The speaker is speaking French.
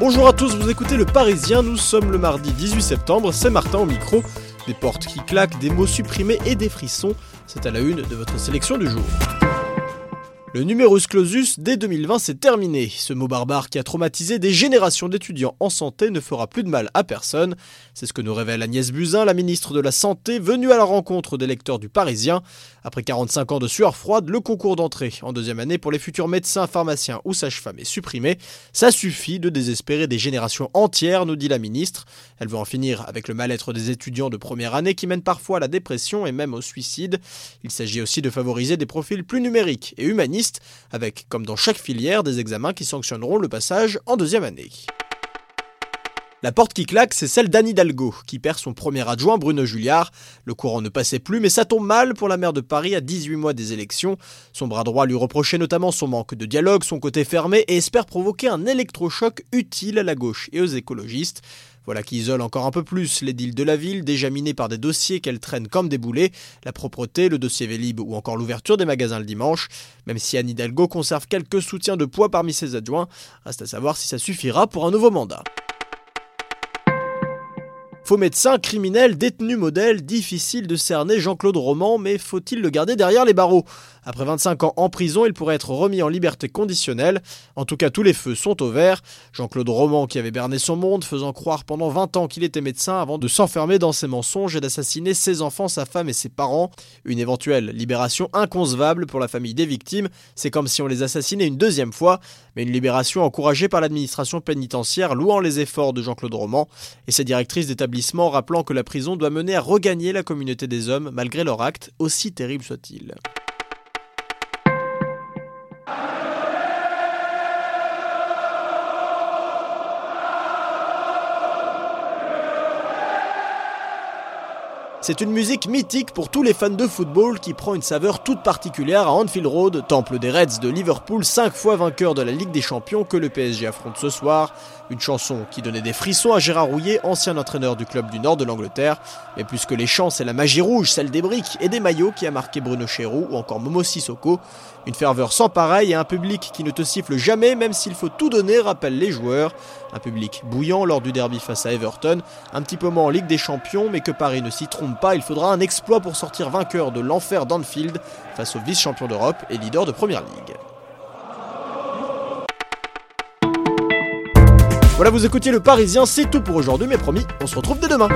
Bonjour à tous, vous écoutez Le Parisien, nous sommes le mardi 18 septembre, c'est Martin au micro. Des portes qui claquent, des mots supprimés et des frissons, c'est à la une de votre sélection du jour. Le numerus clausus dès 2020 c'est terminé. Ce mot barbare qui a traumatisé des générations d'étudiants en santé ne fera plus de mal à personne. C'est ce que nous révèle Agnès Buzyn, la ministre de la Santé, venue à la rencontre des lecteurs du Parisien. Après 45 ans de sueur froide, le concours d'entrée en deuxième année pour les futurs médecins, pharmaciens ou sages-femmes est supprimé. Ça suffit de désespérer des générations entières, nous dit la ministre. Elle veut en finir avec le mal-être des étudiants de première année qui mènent parfois à la dépression et même au suicide. Il s'agit aussi de favoriser des profils plus numériques et humanistes avec, comme dans chaque filière, des examens qui sanctionneront le passage en deuxième année. La porte qui claque, c'est celle d'Anne Hidalgo, qui perd son premier adjoint Bruno Julliard. Le courant ne passait plus, mais ça tombe mal pour la maire de Paris à 18 mois des élections. Son bras droit lui reprochait notamment son manque de dialogue, son côté fermé, et espère provoquer un électrochoc utile à la gauche et aux écologistes. Voilà qui isole encore un peu plus les deals de la ville, déjà minés par des dossiers qu'elle traîne comme des boulets, la propreté, le dossier Vélib ou encore l'ouverture des magasins le dimanche. Même si Anne Hidalgo conserve quelques soutiens de poids parmi ses adjoints, reste à savoir si ça suffira pour un nouveau mandat. Faux médecin, criminel, détenu modèle, difficile de cerner Jean-Claude Roman, mais faut-il le garder derrière les barreaux? Après 25 ans en prison, il pourrait être remis en liberté conditionnelle. En tout cas, tous les feux sont au vert. Jean-Claude Roman, qui avait berné son monde, faisant croire pendant 20 ans qu'il était médecin avant de s'enfermer dans ses mensonges et d'assassiner ses enfants, sa femme et ses parents. Une éventuelle libération inconcevable pour la famille des victimes. C'est comme si on les assassinait une deuxième fois, mais une libération encouragée par l'administration pénitentiaire, louant les efforts de Jean-Claude Roman et sa directrice d'établissement rappelant que la prison doit mener à regagner la communauté des hommes malgré leur acte, aussi terrible soit-il. C'est une musique mythique pour tous les fans de football qui prend une saveur toute particulière à Anfield Road, temple des Reds de Liverpool, cinq fois vainqueur de la Ligue des Champions que le PSG affronte ce soir. Une chanson qui donnait des frissons à Gérard Rouillet, ancien entraîneur du club du nord de l'Angleterre. Mais plus que les chants, c'est la magie rouge, celle des briques et des maillots qui a marqué Bruno Chéroux ou encore Momo Sissoko. Une ferveur sans pareil et un public qui ne te siffle jamais même s'il faut tout donner, rappellent les joueurs. Un public bouillant lors du derby face à Everton, un petit peu moins en Ligue des Champions, mais que Paris ne s'y pas, il faudra un exploit pour sortir vainqueur de l'enfer d'Anfield face au vice-champion d'Europe et leader de Première Ligue. Voilà, vous écoutiez le Parisien, c'est tout pour aujourd'hui, mais promis, on se retrouve dès demain.